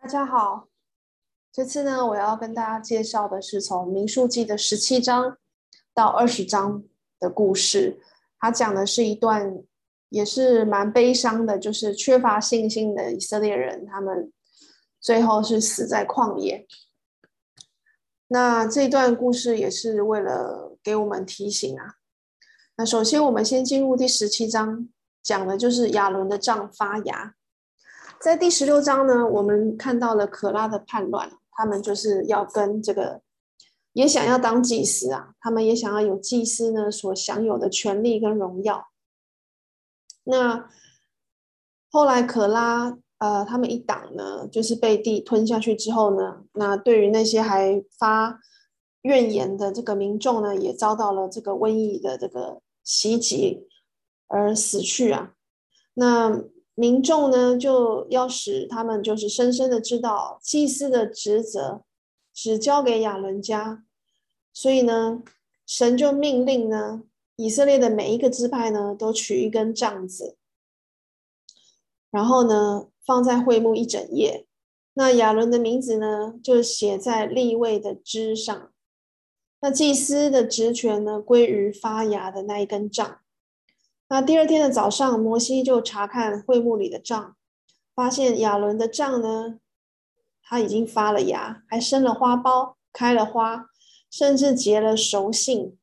大家好，这次呢，我要跟大家介绍的是从民数记的十七章到二十章的故事。它讲的是一段也是蛮悲伤的，就是缺乏信心的以色列人，他们最后是死在旷野。那这段故事也是为了给我们提醒啊。那首先，我们先进入第十七章，讲的就是亚伦的杖发芽。在第十六章呢，我们看到了可拉的叛乱，他们就是要跟这个，也想要当祭司啊，他们也想要有祭司呢所享有的权利跟荣耀。那后来可拉，呃，他们一党呢，就是被地吞下去之后呢，那对于那些还发怨言的这个民众呢，也遭到了这个瘟疫的这个袭击而死去啊，那。民众呢，就要使他们就是深深的知道祭司的职责只交给亚伦家，所以呢，神就命令呢，以色列的每一个支派呢，都取一根杖子，然后呢，放在会幕一整夜。那亚伦的名字呢，就写在立位的枝上。那祭司的职权呢，归于发芽的那一根杖。那第二天的早上，摩西就查看会幕里的杖，发现亚伦的杖呢，它已经发了芽，还生了花苞，开了花，甚至结了熟杏。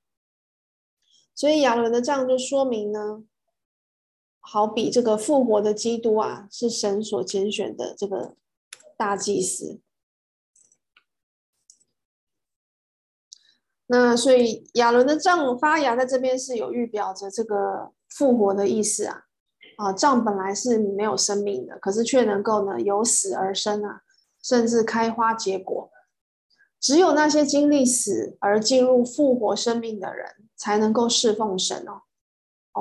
所以亚伦的杖就说明呢，好比这个复活的基督啊，是神所拣选的这个大祭司。那所以亚伦的杖发芽在这边是有预表着这个。复活的意思啊，啊，杖本来是没有生命的，可是却能够呢由死而生啊，甚至开花结果。只有那些经历死而进入复活生命的人，才能够侍奉神哦。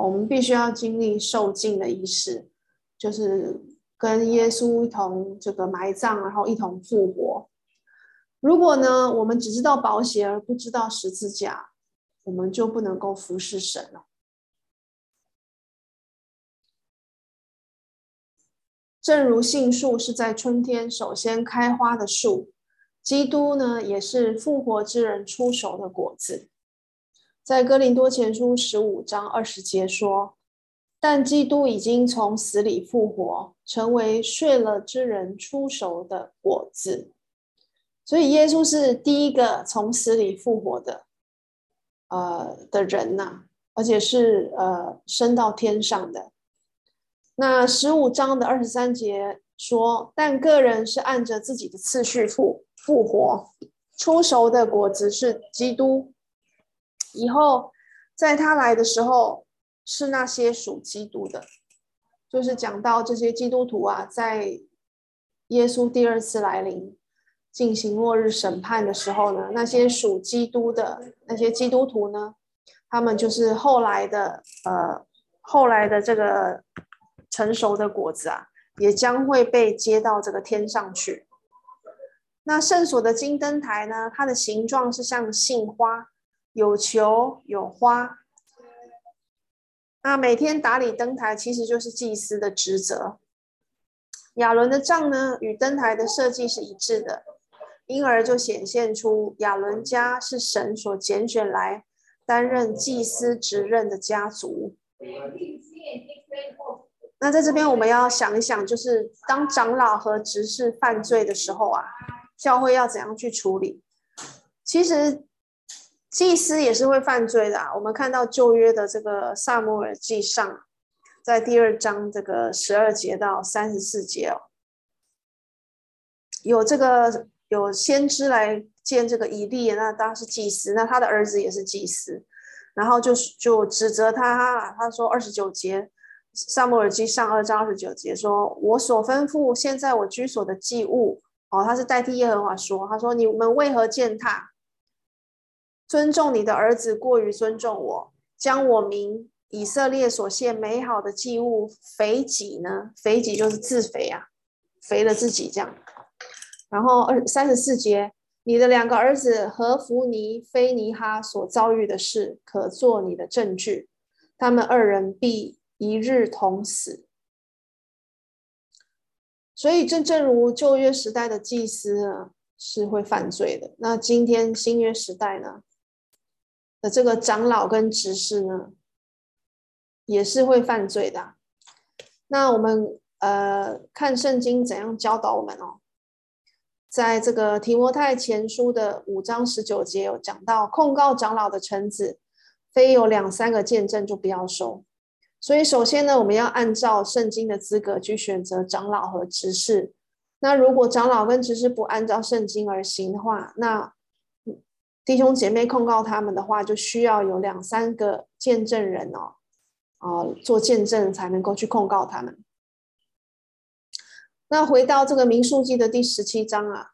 我们必须要经历受尽的仪式，就是跟耶稣一同这个埋葬，然后一同复活。如果呢，我们只知道宝血而不知道十字架，我们就不能够服侍神了。正如杏树是在春天首先开花的树，基督呢也是复活之人出熟的果子。在哥林多前书十五章二十节说：“但基督已经从死里复活，成为睡了之人出熟的果子。”所以耶稣是第一个从死里复活的，呃的人呐、而且是呃升到天上的。那十五章的二十三节说：“但个人是按着自己的次序复复活，初熟的果子是基督。以后在他来的时候，是那些属基督的。就是讲到这些基督徒啊，在耶稣第二次来临进行末日审判的时候呢，那些属基督的那些基督徒呢，他们就是后来的呃后来的这个。”成熟的果子啊，也将会被接到这个天上去。那圣所的金灯台呢，它的形状是像杏花，有球有花。那每天打理灯台其实就是祭司的职责。亚伦的杖呢，与灯台的设计是一致的，因而就显现出亚伦家是神所拣选来担任祭司职任的家族。那在这边，我们要想一想，就是当长老和执事犯罪的时候啊，教会要怎样去处理？其实祭司也是会犯罪的啊。我们看到旧约的这个撒母耳记上，在第二章这个十二节到三十四节哦，有这个有先知来见这个以利，那当然是祭司，那他的儿子也是祭司，然后就是就指责他，他说二十九节。撒母耳记上二章二十九节说：“我所吩咐现在我居所的祭物，哦，他是代替耶和华说，他说你们为何践踏，尊重你的儿子过于尊重我，将我名以色列所献美好的祭物肥己呢？肥己就是自肥啊，肥了自己这样。然后二三十四节，你的两个儿子何弗尼、非尼哈所遭遇的事，可作你的证据，他们二人必。”一日同死。所以，真正如旧约时代的祭司呢，是会犯罪的。那今天新约时代呢的这个长老跟执事呢，也是会犯罪的。那我们呃看圣经怎样教导我们哦，在这个提摩太前书的五章十九节有讲到，控告长老的臣子，非有两三个见证就不要收。所以，首先呢，我们要按照圣经的资格去选择长老和执事。那如果长老跟执事不按照圣经而行的话，那弟兄姐妹控告他们的话，就需要有两三个见证人哦，啊，做见证才能够去控告他们。那回到这个民数记的第十七章啊，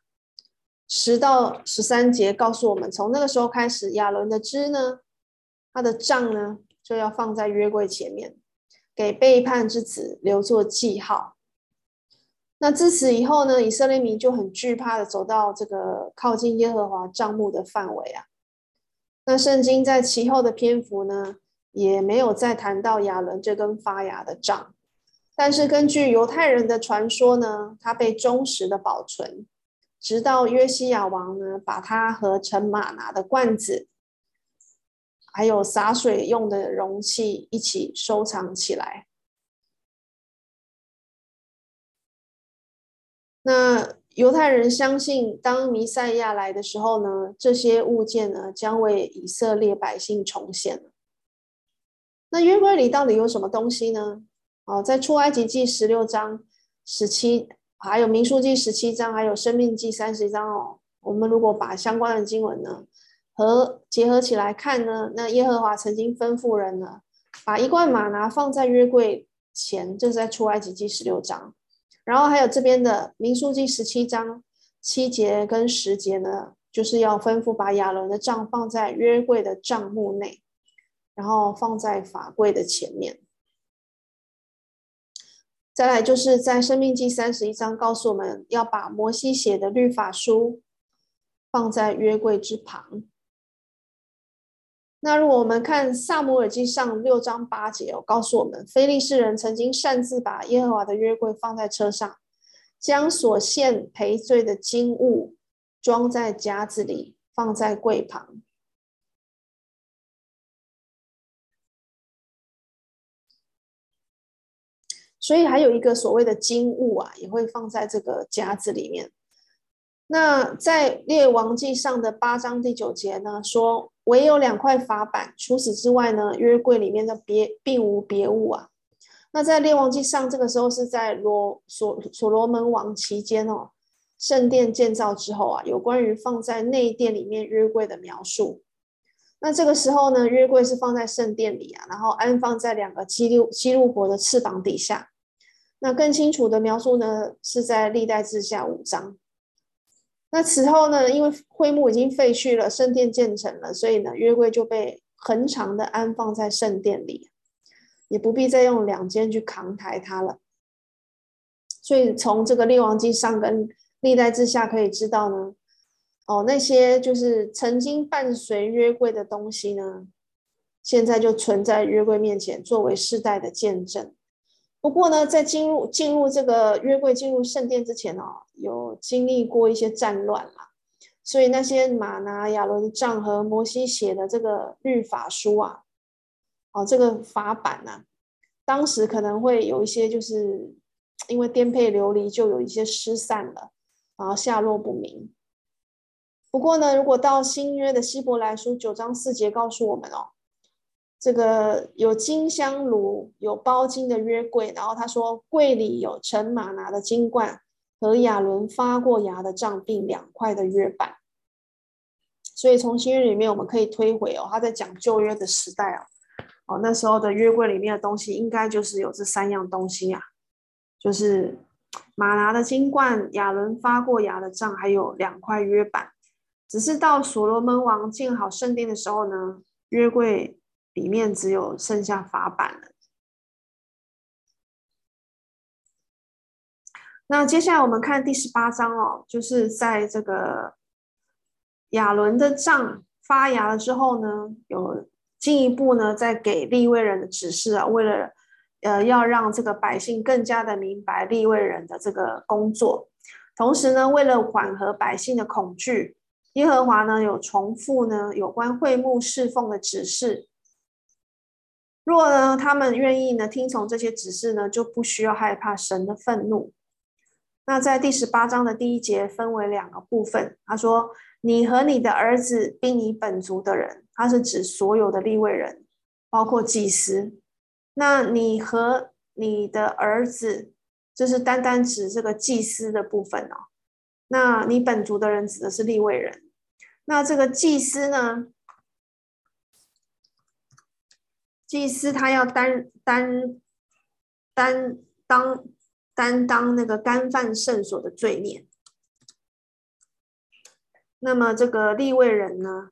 十到十三节告诉我们，从那个时候开始，亚伦的支呢，他的杖呢，就要放在约柜前面。给背叛之子留作记号。那自此以后呢，以色列民就很惧怕的走到这个靠近耶和华帐幕的范围啊。那圣经在其后的篇幅呢，也没有再谈到亚伦这根发芽的杖。但是根据犹太人的传说呢，它被忠实的保存，直到约西亚王呢，把它和盛吗哪的罐子。还有洒水用的容器一起收藏起来。那犹太人相信，当弥赛亚来的时候呢，这些物件呢将为以色列百姓重现。那约柜里到底有什么东西呢？哦，在出埃及记十六章十七，还有民数记十七章，还有生命记三十章哦。我们如果把相关的经文呢，和结合起来看呢，那耶和华曾经吩咐人呢，把一罐吗哪放在约柜前，这是在出埃及记十六章，然后还有这边的民数记十七章七节跟十节呢，就是要吩咐把亚伦的杖放在约柜的帐幕内，然后放在法柜的前面。再来就是在生命记三十一章告诉我们要把摩西写的律法书放在约柜之旁。那如果我们看撒母耳记上六章八节，哦，告诉我们，非利士人曾经擅自把耶和华的约柜放在车上，将所献赔罪的金物装在夹子里，放在柜旁。所以还有一个所谓的金物啊，也会放在这个夹子里面。那在列王记上的八章第九节呢，说唯有两块法板，除此之外呢，约柜里面的别并无别物啊。那在列王记上，这个时候是在罗所所罗门王期间哦，圣殿建造之后啊，有关于放在内殿里面约柜的描述。那这个时候呢，约柜是放在圣殿里啊，然后安放在两个基路基路伯的翅膀底下。那更清楚的描述呢，是在历代志下五章。那此后呢，因为灰幕已经废去了，圣殿建成了，所以呢，约柜就被恒常的安放在圣殿里，也不必再用两肩去扛抬它了。所以从这个列王记上跟历代志下可以知道呢，哦，那些就是曾经伴随约柜的东西呢，现在就存在约柜面前，作为世代的见证。不过呢，在进入进入这个约柜进入圣殿之前哦，有经历过一些战乱嘛，所以那些马拿、亚伦的杖和摩西写的这个律法书啊，哦，这个法版呢、啊，当时可能会有一些就是因为颠沛流离，就有一些失散了，然后下落不明。不过呢，如果到新约的希伯来书九章四节告诉我们哦。这个有金香炉，有包金的约柜，然后他说柜里有盛马拿的金罐和亚伦发过芽的杖，并两块的约板。所以从新约里面我们可以推回哦，他在讲旧约的时代哦，哦那时候的约柜里面的东西应该就是有这三样东西啊，就是马拿的金罐、亚伦发过芽的杖，还有两块约板。只是到所罗门王建好圣殿的时候呢，约柜。里面只有剩下法版了。那接下来我们看第十八章哦，就是在这个亚伦的杖发芽了之后呢，有进一步呢，在给利未人的指示啊，为了呃，要让这个百姓更加的明白利未人的这个工作。同时呢，为了缓和百姓的恐惧，耶和华呢有重复呢有关会幕侍奉的指示。若呢他们愿意呢听从这些指示呢，就不需要害怕神的愤怒。那在第十八章的第一节分为两个部分。他说：“你和你的儿子，并你本族的人，他是指所有的立位人，包括祭司。那你和你的儿子，就是单单指这个祭司的部分哦。那你本族的人指的是立位人。那这个祭司呢？祭司他要担担担当。”担当那个干犯圣所的罪孽，那么这个立位人呢，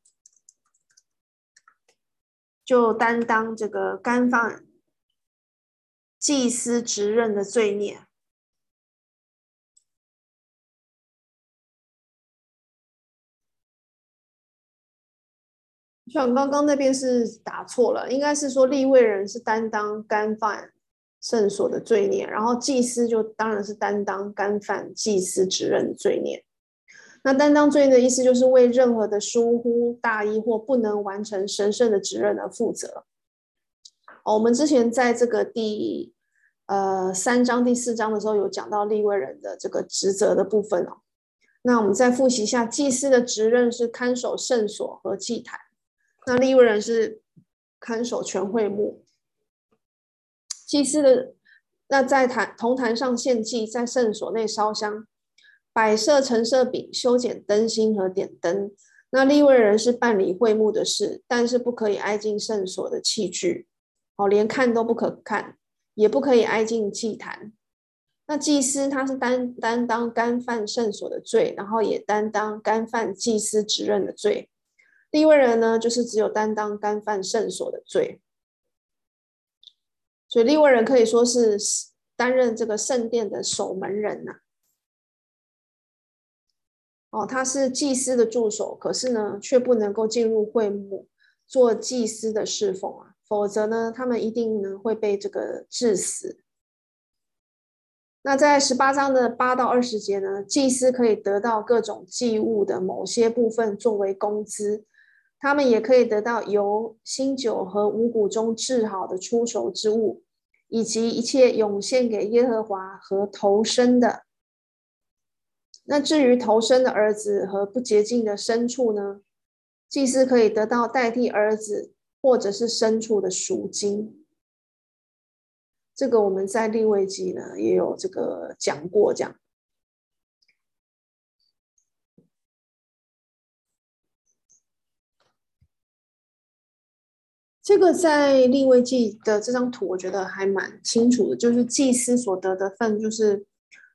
就担当这个干犯祭司职任的罪孽。像刚刚那边是打错了，应该是说立位人是担当干犯。圣所的罪孽，然后祭司就当然是担当干犯祭司职任的罪孽。那担当罪的意思就是为任何的疏忽、大意或不能完成神圣的职任而负责。我们之前在这个第呃三章、第四章的时候有讲到立位人的这个职责的部分哦。那我们再复习一下，祭司的职任是看守圣所和祭坛，那利未人是看守全会幕。祭司的那在坛铜坛上献祭，在圣所内烧香，摆设陈设饼，修剪灯芯和点灯。那利未人是办理会幕的事，但是不可以挨近圣所的器具，哦，连看都不可看，也不可以挨近祭坛。那祭司他是担担当干犯圣所的罪，然后也担当干犯祭司职任的罪。利未人呢，就是只有担当干犯圣所的罪。所以利未人可以说是担任这个圣殿的守门人呐、哦，他是祭司的助手，可是呢，却不能够进入会幕做祭司的侍奉啊，否则呢，他们一定呢会被这个致死。那在十八章的八到二十节呢，祭司可以得到各种祭物的某些部分作为工资。他们也可以得到由、新酒和五谷中制好的出熟之物，以及一切涌现给耶和华和头生的。那至于头生的儿子和不洁净的牲畜呢？祭司可以得到代替儿子或者是牲畜的赎金。这个我们在立位记呢也有这个讲过，这样。这个在利未记的这张图，我觉得还蛮清楚的，就是祭司所得的份，就是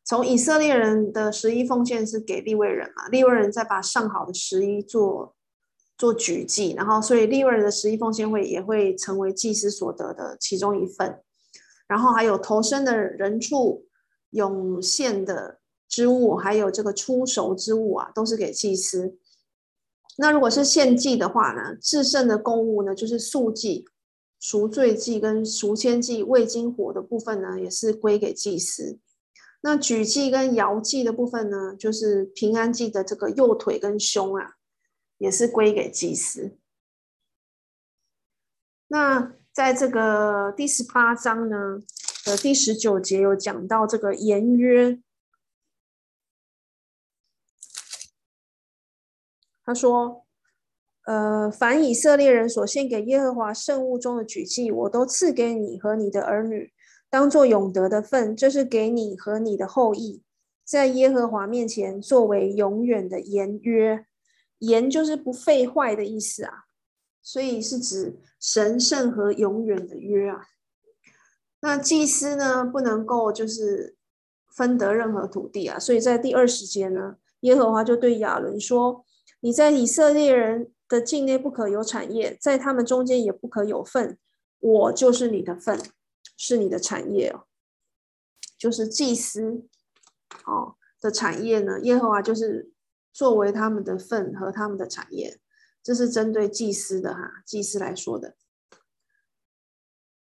从以色列人的十一奉献是给利未人嘛，利未人再把上好的十一做做举祭，然后所以利未人的十一奉献会也会成为祭司所得的其中一份，然后还有投身的人畜、涌现的之物，还有这个出熟之物啊，都是给祭司。那如果是献祭的话呢，至圣的供物呢，就是素祭、赎罪祭跟赎愆祭、未经火的部分呢，也是归给祭司。那举祭跟摇祭的部分呢，就是平安祭的这个右腿跟胸啊，也是归给祭司。那在这个第十八章呢的第十九节有讲到这个言约。他说：“呃，凡以色列人所献给耶和华圣物中的举祭，我都赐给你和你的儿女，当做永得的份。这是给你和你的后裔，在耶和华面前作为永远的言约。言就是不废坏的意思啊，所以是指神圣和永远的约啊。那祭司呢，不能够就是分得任何土地啊，所以在第二十节呢，耶和华就对亚伦说。”你在以色列人的境内不可有产业，在他们中间也不可有份。我就是你的份，是你的产业哦，就是祭司哦的产业呢。耶和华就是作为他们的份和他们的产业，这是针对祭司的哈，祭司来说的。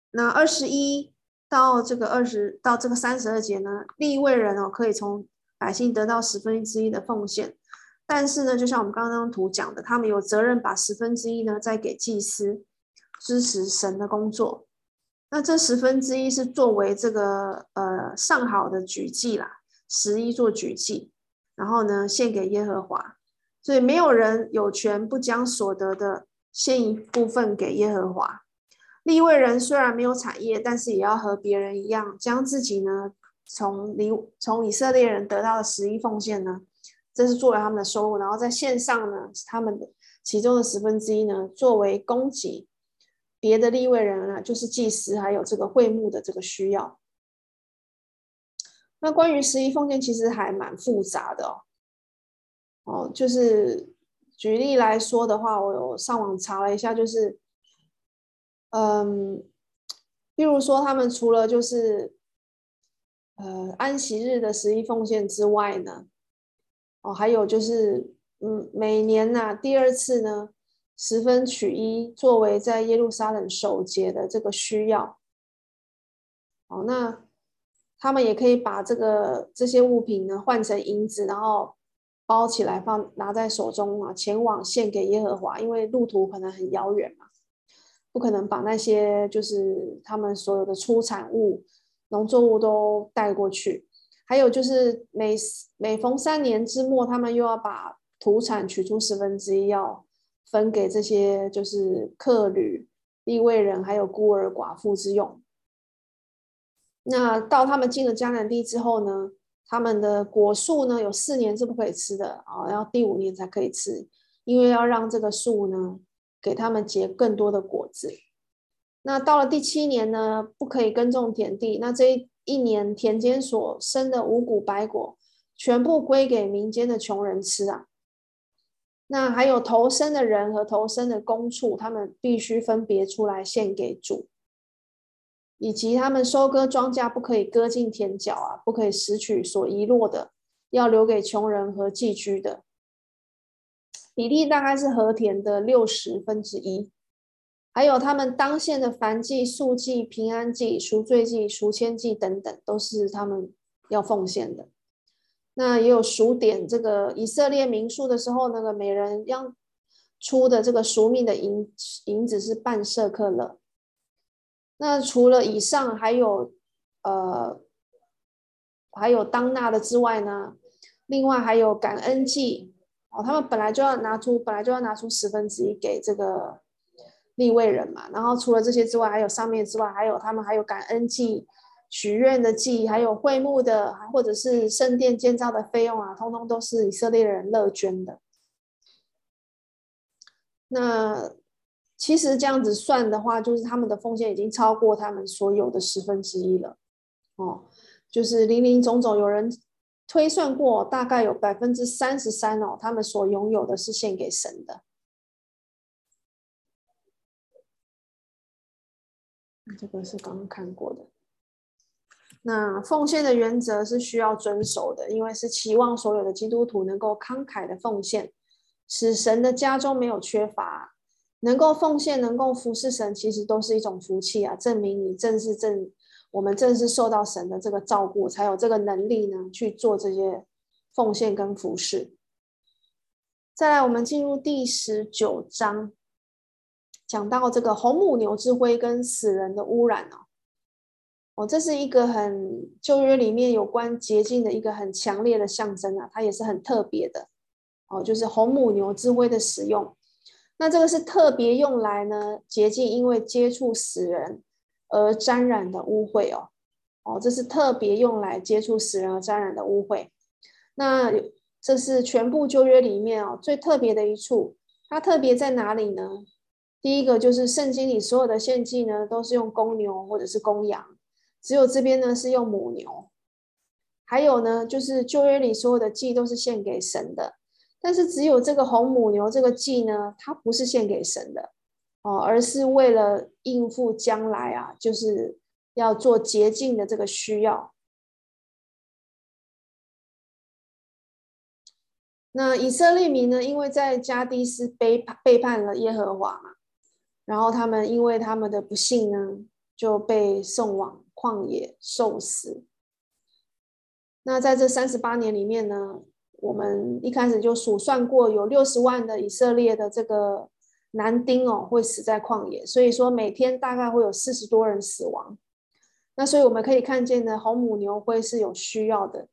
那二十一到这个二十到这个三十二节呢，立位人哦可以从百姓得到十分之一的奉献，但是呢，就像我们刚刚图讲的，他们有责任把十分之一呢再给祭司，支持神的工作。那这十分之一是作为这个呃上好的举祭啦，十一做举祭，然后呢献给耶和华，所以没有人有权不将所得的献一部分给耶和华。立位人虽然没有产业，但是也要和别人一样，将自己呢从离从以色列人得到的十一奉献呢，这是作为他们的收入，然后在线上呢他们的其中的十分之一呢作为供给。别的利位人啊，就是祭司，还有这个会幕的这个需要。那关于十一奉献，其实还蛮复杂的哦。哦，就是举例来说的话，我有上网查了一下，就是，嗯，例如说他们除了就是，呃，安息日的十一奉献之外呢，哦，还有就是，嗯，每年呐、第二次呢。十分取一，作为在耶路撒冷守节的这个需要。哦，那他们也可以把这个这些物品呢换成银子，然后包起来放拿在手中啊，前往献给耶和华。因为路途可能很遥远嘛，不可能把那些就是他们所有的出产物、农作物都带过去。还有就是每每逢三年之末，他们又要把土产取出十分之一要。分给这些就是客旅、地位人，还有孤儿寡妇之用。那到他们进了迦南地之后呢，他们的果树呢有四年是不可以吃的啊，要第五年才可以吃，因为要让这个树呢给他们结更多的果子。那到了第七年呢，不可以耕种田地，那这一一年田间所生的五谷百果，全部归给民间的穷人吃啊。那还有头生的人和头生的牲畜，他们必须分别出来献给主，以及他们收割庄稼不可以割进田角啊，不可以拾取所遗落的，要留给穷人和寄居的。比例大概是和田的六十分之一。还有他们当献的燔祭、素祭、平安祭、赎罪祭、赎愆祭等等，都是他们要奉献的。那也有数点这个以色列民数的时候，那个每人要出的这个赎命的银银子是半舍客勒。那除了以上，还有呃还有当纳的之外呢，另外还有感恩祭哦，他们本来就要拿出本来就要拿出十分之一给这个立位人嘛。然后除了这些之外，还有上面之外，还有他们还有感恩祭。许愿的祭，还有会幕的，或者是圣殿建造的费用啊，通通都是以色列人乐捐的。那其实这样子算的话，就是他们的奉献已经超过他们所有的十分之一了。哦，就是林林总总，有人推算过，大概有百分之三十三哦，他们所拥有的是献给神的。这个是刚刚看过的。那奉献的原则是需要遵守的，因为是期望所有的基督徒能够慷慨的奉献，使神的家中没有缺乏。能够奉献，能够服侍神，其实都是一种福气啊！证明你正是正，我们正是受到神的这个照顾，才有这个能力呢去做这些奉献跟服侍。再来，我们进入第十九章，讲到这个红母牛之灰跟死人的污染哦。哦，这是一个很旧约里面有关洁净的一个很强烈的象征啊，它也是很特别的。哦，就是红母牛之灰的使用，那这个是特别用来呢洁净，因为接触死人而沾染的污秽哦。哦，这是特别用来接触死人而沾染的污秽。那这是全部旧约里面哦最特别的一处，它特别在哪里呢？第一个就是圣经里所有的献祭呢都是用公牛或者是公羊。只有这边呢是用母牛，还有呢就是旧约里所有的祭都是献给神的，但是只有这个红母牛这个祭呢，它不是献给神的哦，而是为了应付将来啊，就是要做洁净的这个需要。那以色列民呢，因为在加低斯背叛背叛了耶和华嘛，然后他们因为他们的不幸呢，就被送往。旷野受死。那在这三十八年里面呢，我们一开始就数算过，有六十万的以色列的这个男丁哦，会死在旷野，所以说每天大概会有四十多人死亡。那所以我们可以看见呢，红母牛会是有需要的。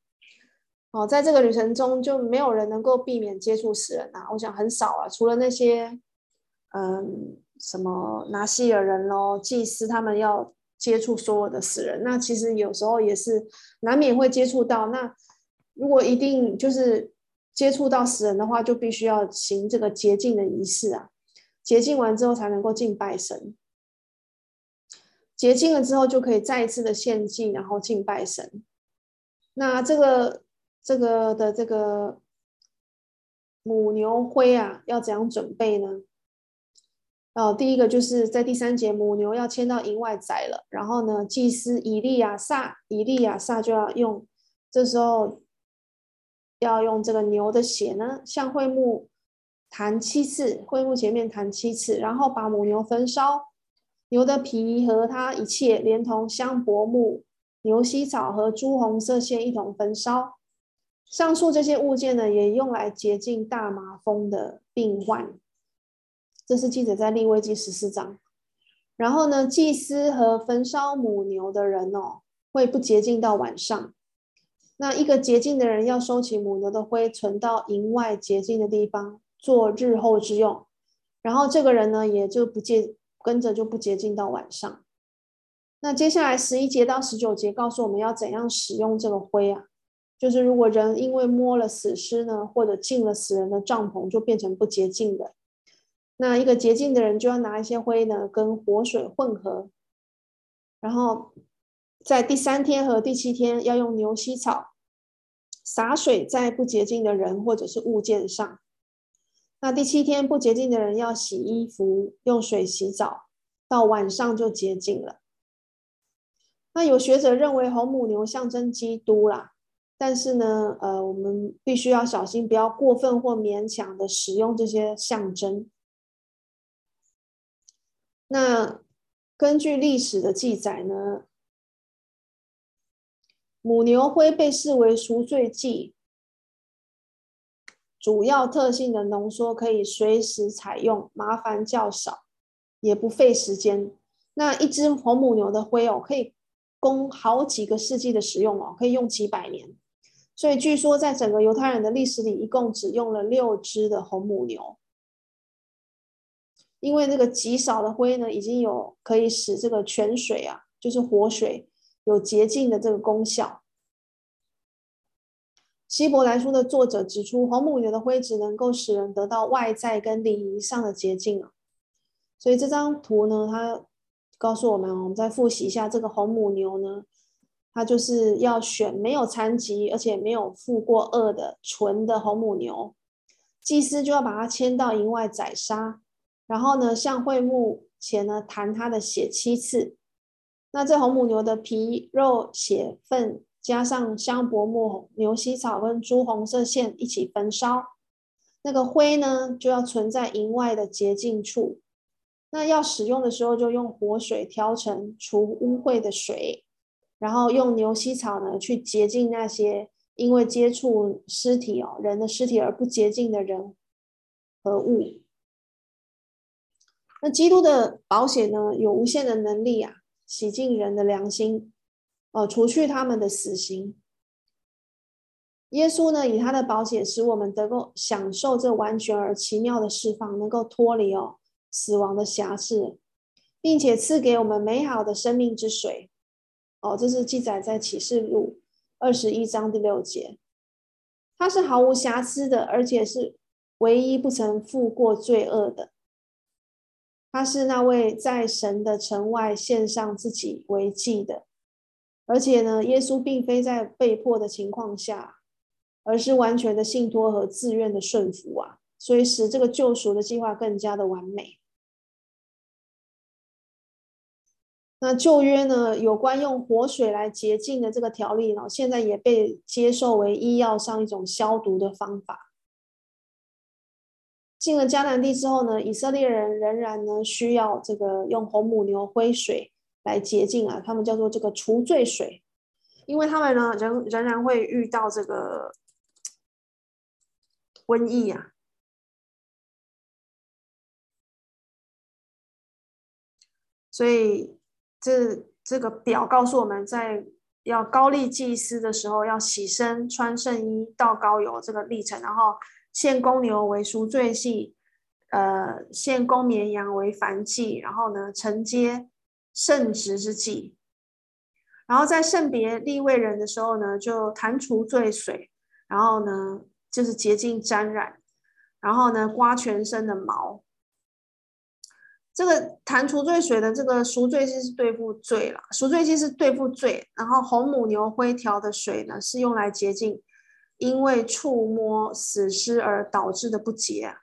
哦，在这个旅程中就没有人能够避免接触死人啊，我想很少啊，除了那些嗯什么拿西尔人咯，祭司他们要接触所有的死人，那其实有时候也是难免会接触到。那如果一定就是接触到死人的话，就必须要行这个洁净的仪式啊，洁净完之后才能够敬拜神。洁净了之后，就可以再一次的献祭，然后敬拜神。那这个这个的这个母牛灰啊，要怎样准备呢？哦，第一个就是在第三节，母牛要牵到营外宰了，然后呢，祭司以利亚撒，以利亚撒就要用，这时候要用这个牛的血呢，向会幕弹七次，会幕前面弹七次，然后把母牛焚烧。牛的皮和它一切，连同香柏木、牛膝草和朱红色线一同焚烧。上述这些物件呢，也用来洁净大麻风的病患。这是记载在立位记十四章。然后呢，祭司和焚烧母牛的人哦，会不洁净到晚上。那一个洁净的人要收起母牛的灰，存到营外洁净的地方，做日后之用。然后这个人呢，也就不洁。跟着就不洁净到晚上。那接下来十一节到十九节告诉我们要怎样使用这个灰啊？就是如果人因为摸了死尸呢，或者进了死人的帐篷，就变成不洁净的。那一个洁净的人就要拿一些灰呢，跟活水混合，然后在第三天和第七天要用牛膝草洒水在不洁净的人或者是物件上。那第七天不洁净的人要洗衣服，用水洗澡，到晚上就洁净了。那有学者认为红母牛象征基督啦，但是呢，呃，我们必须要小心，不要过分或勉强的使用这些象征。那根据历史的记载呢，母牛灰被视为赎罪祭。主要特性的浓缩可以随时采用，麻烦较少，也不费时间。那一只红母牛的灰哦，可以供好几个世纪的使用哦，可以用几百年。所以据说在整个犹太人的历史里，一共只用了六只的红母牛，因为那个极少的灰呢，已经有可以使这个泉水啊，就是活水有洁净的这个功效。希伯来书的作者指出，红母牛的灰只能够使人得到外在跟礼仪上的洁净啊。所以这张图呢，它告诉我们，我们再复习一下这个红母牛呢，它就是要选没有残疾而且没有负过恶的纯的红母牛，祭司就要把它牵到营外宰杀，然后呢，向会幕前呢弹他的血七次。那这红母牛的皮、肉、血、粪。加上香柏木、牛膝草跟朱红色线一起焚烧，那个灰呢就要存在营外的洁净处。那要使用的时候，就用活水调成除污秽的水，然后用牛膝草呢去洁净那些因为接触尸体哦，人的尸体而不洁净的人和物。那基督的保险呢，有无限的能力啊，洗净人的良心。哦，除去他们的死刑。耶稣呢，以他的保险使我们能够享受这完全而奇妙的释放，能够脱离哦死亡的辖制，并且赐给我们美好的生命之水。哦，这是记载在启示录二十一章第六节。他是毫无瑕疵的，而且是唯一不曾负过罪恶的。他是那位在神的城外献上自己为祭的。而且呢，耶稣并非在被迫的情况下，而是完全的信托和自愿的顺服啊，所以使这个救赎的计划更加的完美。那旧约呢，有关用活水来洁净的这个条例呢，现在也被接受为医药上一种消毒的方法。进了迦南地之后呢，以色列人仍然呢需要这个用红母牛灰水。来洁净啊，他们叫做这个除罪水，因为他们呢仍仍然会遇到这个瘟疫啊，所以这这个表告诉我们在要高立祭司的时候，要洗身、穿圣衣、倒高油这个历程，然后献公牛为赎罪祭，呃，献公绵羊为燔祭，然后呢承接圣职之祭，然后在圣别利未人的时候呢，就弹除罪水，然后呢就是洁净沾染，然后呢刮全身的毛。这个弹除罪水的这个赎罪祭是对付罪了，赎罪祭是对付罪，然后红母牛灰条的水呢是用来洁净，因为触摸死尸而导致的不洁啊。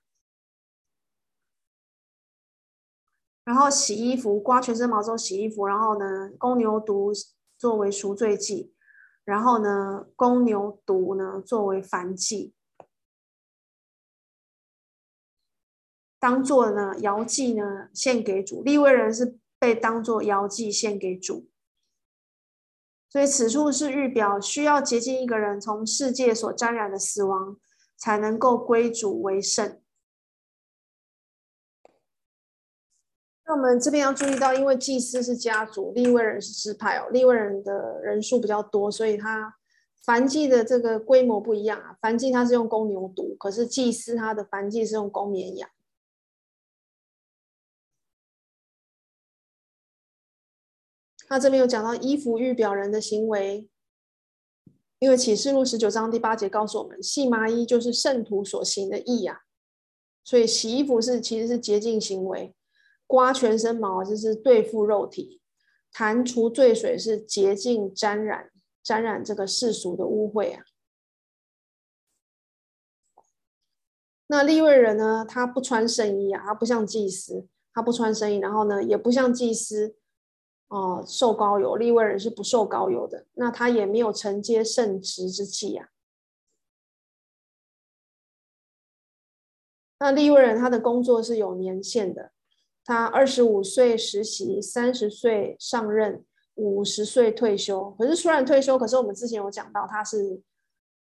然后洗衣服，刮全身毛之后洗衣服，然后呢公牛犊作为赎罪祭，然后呢公牛犊呢作为燔祭。当做呢摇祭呢献给主，利未人是被当做摇祭献给主，所以此处是预表需要洁净一个人从世界所沾染的死亡，才能够归主为圣。那我们这边要注意到，因为祭司是家族，立位人是支派哦，立位人的人数比较多，所以他燔祭的这个规模不一样啊。燔祭他是用公牛犊，可是祭司他的燔祭是用公绵羊。他这边有讲到衣服预表人的行为，因为启示录十九章第八节告诉我们，细麻衣就是圣徒所行的义啊，所以洗衣服是其实是洁净行为，刮全身毛就是对付肉体，弹除罪水是洁净沾染沾染这个世俗的污秽啊。那利未人呢，他不穿圣衣啊，他不像祭司，他不穿圣衣，然后呢，也不像祭司。哦，受膏油，利未人是不受膏油的，那他也没有承接圣职之祭啊。那利未人他的工作是有年限的，他二十五岁实习，三十岁上任，五十岁退休。可是虽然退休，可是我们之前有讲到，他是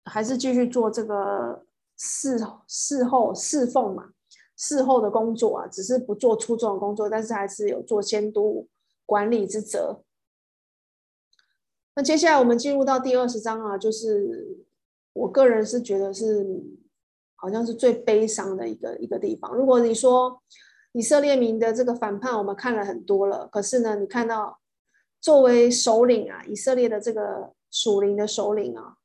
还是继续做这个事事后侍奉嘛，事后的工作啊，只是不做出众的工作，但是还是有做监督。管理之责。那接下来我们进入到第二十章啊，就是我个人是觉得是好像是最悲伤的一个一个地方。如果你说以色列民的这个反叛，我们看了很多了，可是呢，你看到作为首领啊，以色列的这个属灵的首领啊，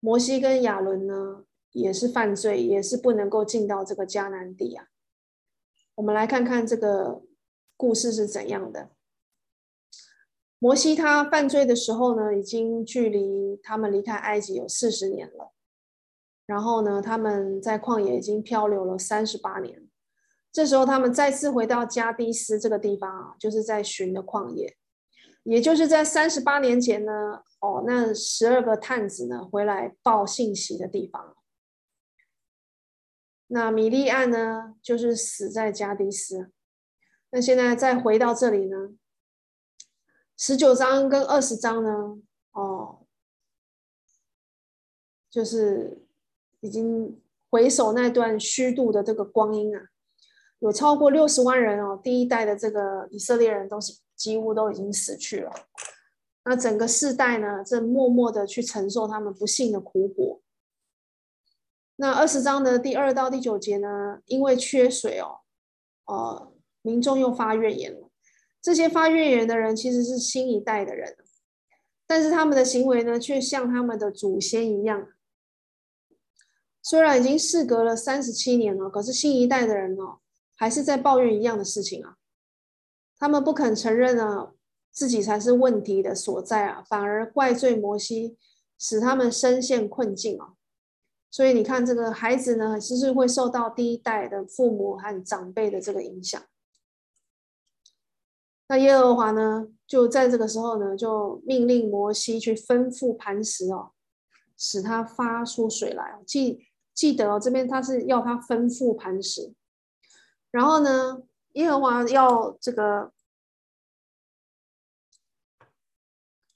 摩西跟亚伦呢，也是犯罪，也是不能够进到这个迦南地啊。我们来看看这个故事是怎样的。摩西他犯罪的时候呢，已经距离他们离开埃及有四十年了。然后呢，他们在旷野已经漂流了三十八年。这时候他们再次回到加低斯这个地方啊，就是在寻的旷野，也就是在三十八年前呢，哦，那十二个探子呢回来报信息的地方。那米利暗呢，就是死在加低斯。那现在再回到这里呢？十九章跟二十章呢，哦，就是已经回首那段虚度的这个光阴啊，有超过六十万人哦，第一代的这个以色列人都是几乎都已经死去了。那整个世代呢，正默默的去承受他们不幸的苦果。那二十章的第二到第九节呢，因为缺水哦，呃，民众又发怨言了。这些发怨言的人其实是新一代的人，但是他们的行为呢，却像他们的祖先一样。虽然已经事隔了三十七年了，可是新一代的人哦，还是在抱怨一样的事情啊。他们不肯承认呢，自己才是问题的所在啊，反而怪罪摩西，使他们深陷困境啊。所以你看，这个孩子呢，其实会受到第一代的父母和长辈的这个影响。那耶和华呢，就在这个时候呢，就命令摩西去吩咐磐石哦，使它发出水来。记记得哦，这边他是要他吩咐磐石，然后呢，耶和华要这个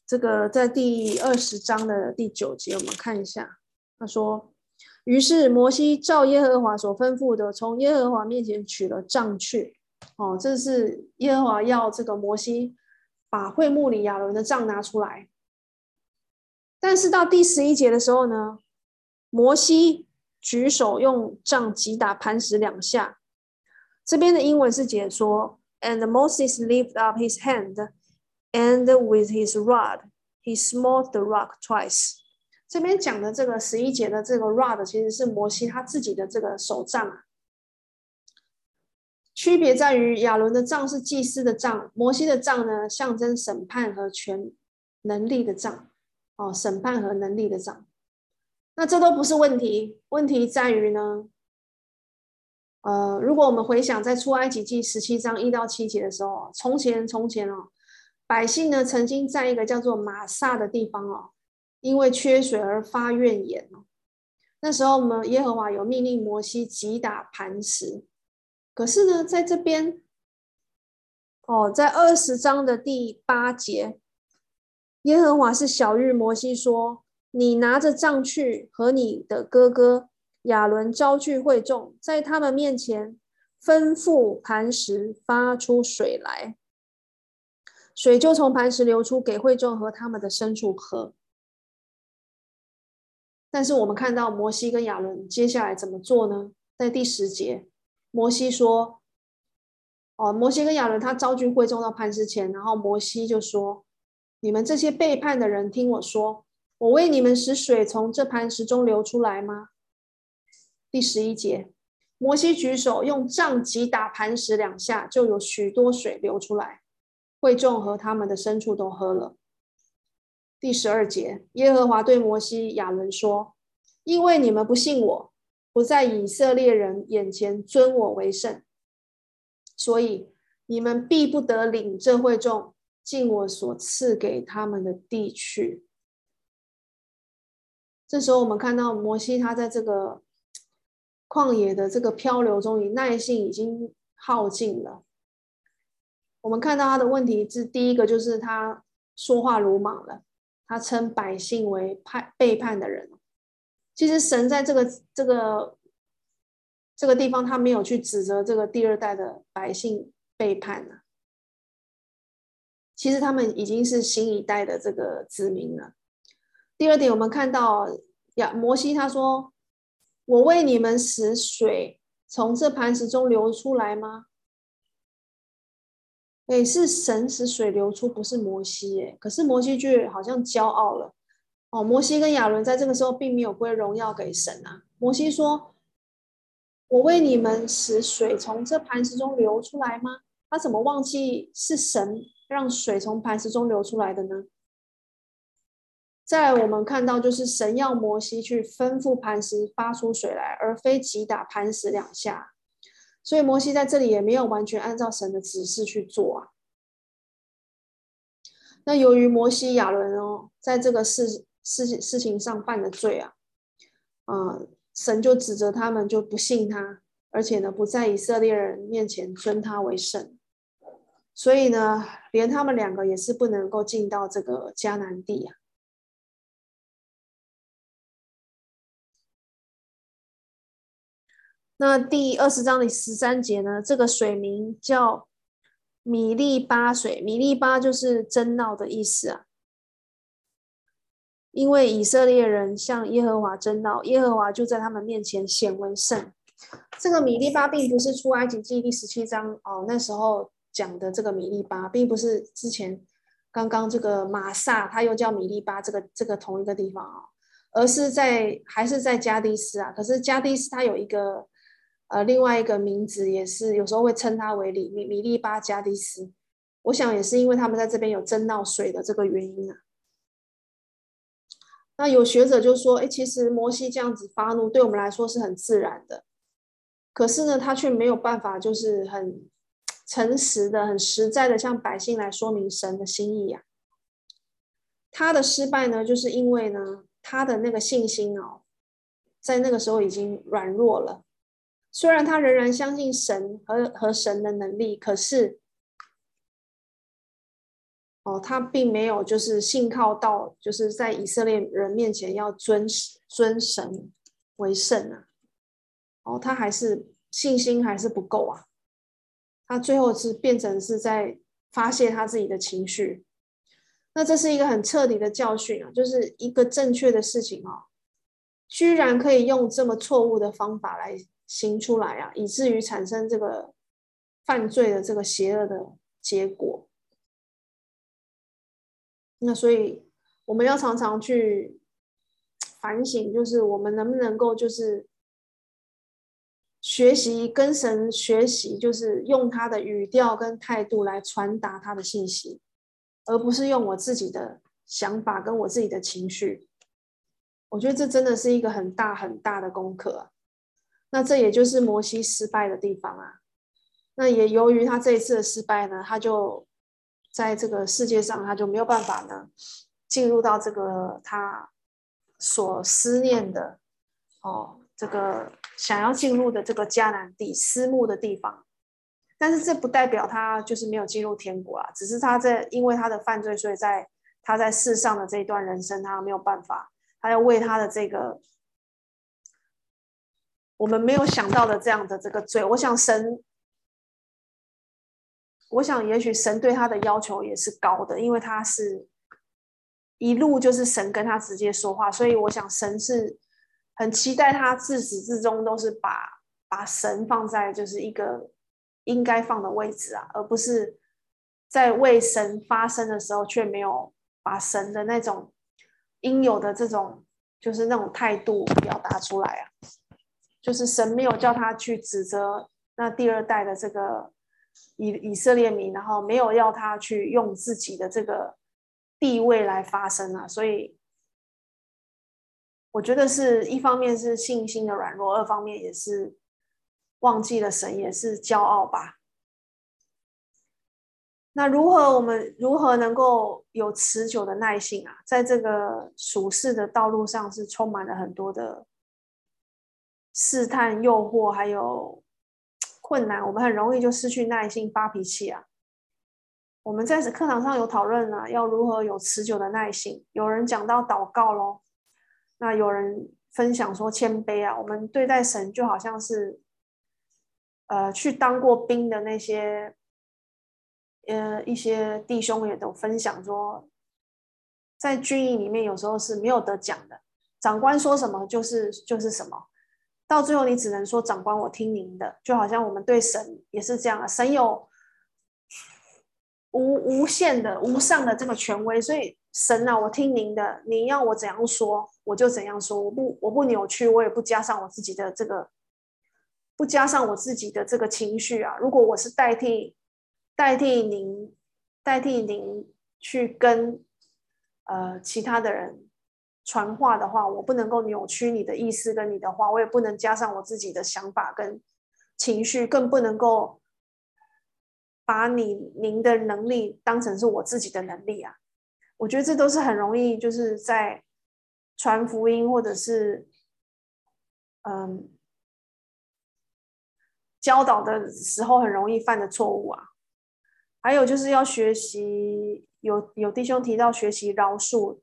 这个在第二十章的第九节，我们看一下。他说：“于是摩西照耶和华所吩咐的，从耶和华面前取了杖去。哦，这是耶和华要这个摩西把会幕里亚伦的杖拿出来。但是到第十一节的时候呢，摩西举手用杖击打磐石两下。这边的英文是解说：And Moses lifted up his hand。” And with his rod, he smote the rock twice。这边讲的这个十一节的这个 rod，其实是摩西他自己的这个手杖啊。区别在于亚伦的杖是祭司的杖，摩西的杖呢，象征审判和权能力的杖。哦，审判和能力的杖。那这都不是问题，问题在于呢，呃，如果我们回想在出埃及记十七章一到七节的时候，从前从前哦。百姓呢，曾经在一个叫做玛撒的地方哦，因为缺水而发怨言哦。那时候，我们耶和华有命令摩西击打磐石。可是呢，在这边哦，在二十章的第八节，耶和华是晓諭摩西说：“你拿着杖去，和你的哥哥亚伦招聚会众，在他们面前吩咐磐石发出水来。”水就从磐石流出，给会众和他们的牲畜喝。但是我们看到摩西跟亚伦接下来怎么做呢？在第十节，摩西说：“哦，摩西跟亚伦他招聚会众到磐石前，然后摩西就说：‘你们这些背叛的人，听我说，我为你们使水从这磐石中流出来吗？’第十一节，摩西举手用杖击打磐石两下，就有许多水流出来。”会众和他们的牲畜都喝了。第十二节，耶和华对摩西、亚伦说：“因为你们不信我，不在以色列人眼前尊我为圣，所以你们必不得领这会众进我所赐给他们的地去。”这时候，我们看到摩西他在这个旷野的这个漂流中，以耐性已经耗尽了。我们看到他的问题是，第一个就是他说话鲁莽了，他称百姓为叛背叛的人。其实神在这个这个这个地方，他没有去指责这个第二代的百姓背叛了。其实他们已经是新一代的这个子民了。第二点，我们看到亚摩西他说：“我为你们使水从这磐石中流出来吗？”哎，是神使水流出，不是摩西。哎，可是摩西却好像骄傲了。哦，摩西跟亚伦在这个时候并没有归荣耀给神啊。摩西说：“我为你们使水从这磐石中流出来吗？”他怎么忘记是神让水从磐石中流出来的呢？再来，我们看到就是神要摩西去吩咐磐石发出水来，而非击打磐石两下。所以摩西在这里也没有完全按照神的指示去做啊。那由于摩西亚伦哦，在这个事事事情上犯了罪啊，啊，神就指责他们就不信他，而且呢，不在以色列人面前尊他为圣。所以呢，连他们两个也是不能够进到这个迦南地啊。那第二十章的十三节呢？这个水名叫米利巴水，米利巴就是争闹的意思啊。因为以色列人向耶和华争闹，耶和华就在他们面前显为圣。这个米利巴并不是出埃及记第十七章哦，那时候讲的这个米利巴，并不是之前刚刚这个玛撒，它又叫米利巴，这个这个同一个地方啊、哦，而是在还是在加低斯啊。可是加低斯它有一个。呃，另外一个名字也是有时候会称它为里米米利巴加迪斯，我想也是因为他们在这边有争闹水的这个原因啊。那有学者就说，哎，其实摩西这样子发怒，对我们来说是很自然的，可是呢，他却没有办法，就是很诚实的、很实在的向百姓来说明神的心意啊。他的失败呢，就是因为呢，他的那个信心哦，在那个时候已经软弱了。虽然他仍然相信神和和神的能力，可是，哦，他并没有就是信靠到，就是在以色列人面前要尊尊神为圣啊。哦，他还是信心还是不够啊。他最后是变成是在发泄他自己的情绪。那这是一个很彻底的教训啊，就是一个正确的事情啊，居然可以用这么错误的方法来行出来啊，以至于产生这个犯罪的这个邪恶的结果。那所以我们要常常去反省，就是我们能不能够就是学习跟神学习，就是用他的语调跟态度来传达他的信息，而不是用我自己的想法跟我自己的情绪。我觉得这真的是一个很大很大的功课啊。那这也就是摩西失败的地方啊。那也由于他这一次的失败呢，他就。在这个世界上，他就没有办法呢，进入到这个他所思念的哦，这个想要进入的这个迦南地、思慕的地方。但是这不代表他就是没有进入天国啊，只是他在因为他的犯罪，所以在他在世上的这一段人生，他没有办法，他要为他的这个我们没有想到的这样的这个罪，我想神。我想，也许神对他的要求也是高的，因为他是一路就是神跟他直接说话，所以我想神是很期待他自始至终都是把把神放在就是一个应该放的位置啊，而不是在为神发声的时候却没有把神的那种应有的这种就是那种态度表达出来啊，就是神没有叫他去指责那第二代的这个。以以色列民，然后没有要他去用自己的这个地位来发声啊，所以我觉得是一方面是信心的软弱，二方面也是忘记了神，也是骄傲吧。那如何我们如何能够有持久的耐性啊？在这个属世的道路上，是充满了很多的试探、诱惑，还有。困难，我们很容易就失去耐心、发脾气啊。我们在课堂上有讨论啊，要如何有持久的耐心。有人讲到祷告咯，那有人分享说谦卑啊。我们对待神就好像是，呃，去当过兵的那些，呃，一些弟兄也都分享说，在军营里面有时候是没有得讲的，长官说什么就是就是什么。到最后，你只能说长官，我听您的，就好像我们对神也是这样啊。神有无无限的、无上的这个权威，所以神啊，我听您的，你要我怎样说，我就怎样说，我不我不扭曲，我也不加上我自己的这个，不加上我自己的这个情绪啊。如果我是代替代替您，代替您去跟呃其他的人。传话的话，我不能够扭曲你的意思跟你的话，我也不能加上我自己的想法跟情绪，更不能够把你您的能力当成是我自己的能力啊！我觉得这都是很容易，就是在传福音或者是嗯教导的时候很容易犯的错误啊。还有就是要学习，有有弟兄提到学习饶恕。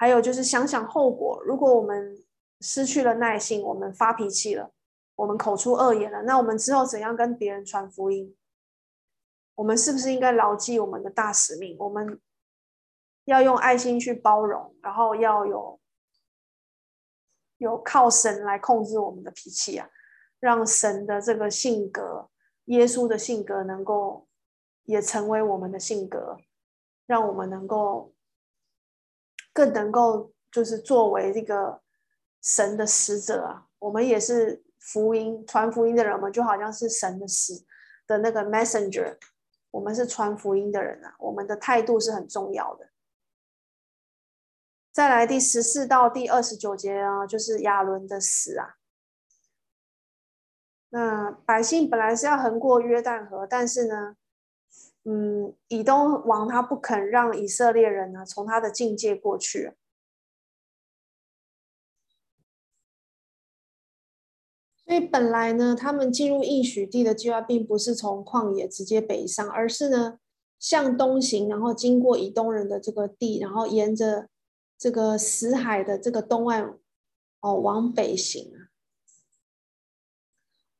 还有就是想想后果，如果我们失去了耐性，我们发脾气了，我们口出恶言了，那我们之后怎样跟别人传福音？我们是不是应该牢记我们的大使命？我们要用爱心去包容，然后要有有靠神来控制我们的脾气啊，让神的这个性格，耶稣的性格能够也成为我们的性格，让我们能够。更能够就是作为这个神的使者啊，我们也是福音传福音的人，我们就好像是神的使的那个 messenger，我们是传福音的人啊，我们的态度是很重要的。再来第十四到第二十九节啊，就是亚伦的死啊。那百姓本来是要横过约旦河，但是呢，嗯，以东王他不肯让以色列人呢从他的境界过去，所以本来呢，他们进入应许地的计划并不是从旷野直接北上，而是呢向东行，然后经过以东人的这个地，然后沿着这个死海的这个东岸哦往北行啊。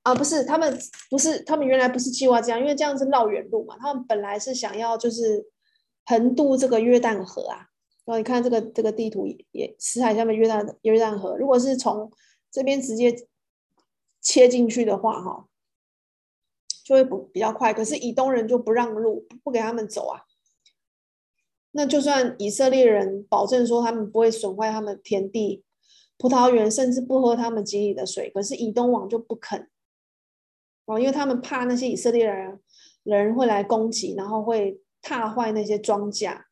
啊，不是，他们不是，他们原来不是计划这样，因为这样是绕远路嘛。他们本来是想要就是横渡这个约旦河啊。然后你看这个这个地图也，死海下面约旦约旦河，如果是从这边直接切进去的话，哈，就会不比较快。可是以东人就不让路，不给他们走啊。那就算以色列人保证说他们不会损坏他们田地、葡萄园，甚至不喝他们井里的水，可是以东王就不肯。哦，因为他们怕那些以色列人人会来攻击，然后会踏坏那些庄稼。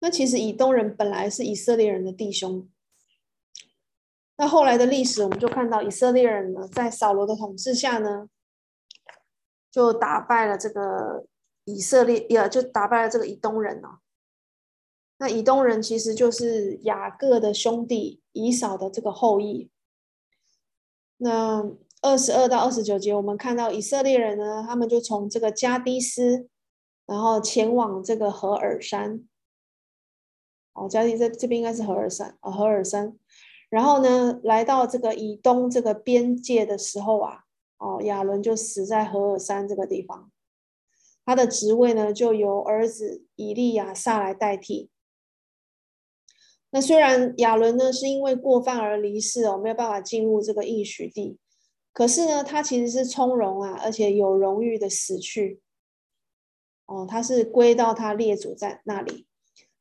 那其实以东人本来是以色列人的弟兄。那后来的历史，我们就看到以色列人呢，在扫罗的统治下呢，就打败了这个以色列，也就打败了这个以东人哦。那以东人其实就是雅各的兄弟以扫的这个后裔。那二十二到二十九节，我们看到以色列人呢，他们就从这个加低斯，然后前往这个何尔山。哦，加低斯这边应该是何尔山啊，何尔山。然后呢，来到这个以东这个边界的时候啊，哦，亚伦就死在何尔山这个地方，他的职位呢就由儿子以利亚撒来代替。那虽然亚伦呢是因为过犯而离世哦，没有办法进入这个应许地。可是呢，他其实是从容啊，而且有荣誉的死去。哦，他是归到他列祖在那里，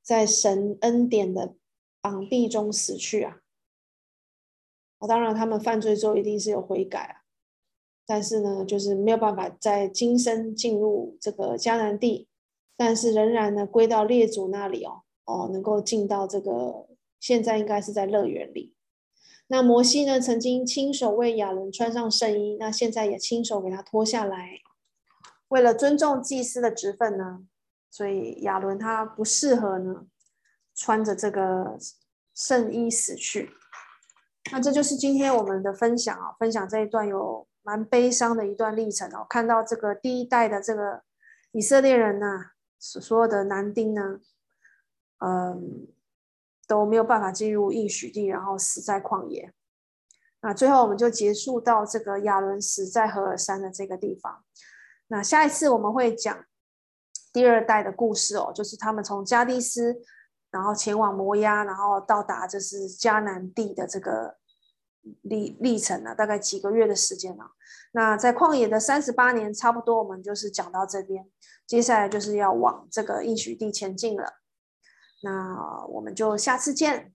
在神恩典的膀臂中死去啊。哦，当然他们犯罪之后一定是有悔改啊，但是呢，就是没有办法在今生进入这个迦南地，但是仍然呢归到列祖那里哦，哦，能够进到这个现在应该是在乐园里。那摩西呢，曾经亲手为亚伦穿上圣衣，那现在也亲手给他脱下来。为了尊重祭司的职分呢，所以亚伦他不适合呢穿着这个圣衣死去。那这就是今天我们的分享啊，分享这一段有蛮悲伤的一段历程哦。看到这个第一代的这个以色列人呐，所有的男丁呢，嗯。都没有办法进入应许地，然后死在旷野。那最后我们就结束到这个亚伦死在何尔山的这个地方。那下一次我们会讲第二代的故事哦，就是他们从加低斯，然后前往摩押，然后到达就是迦南地的这个历历程呢，大概几个月的时间了。那在旷野的三十八年，差不多我们就是讲到这边，接下来就是要往这个应许地前进了。那我们就下次见。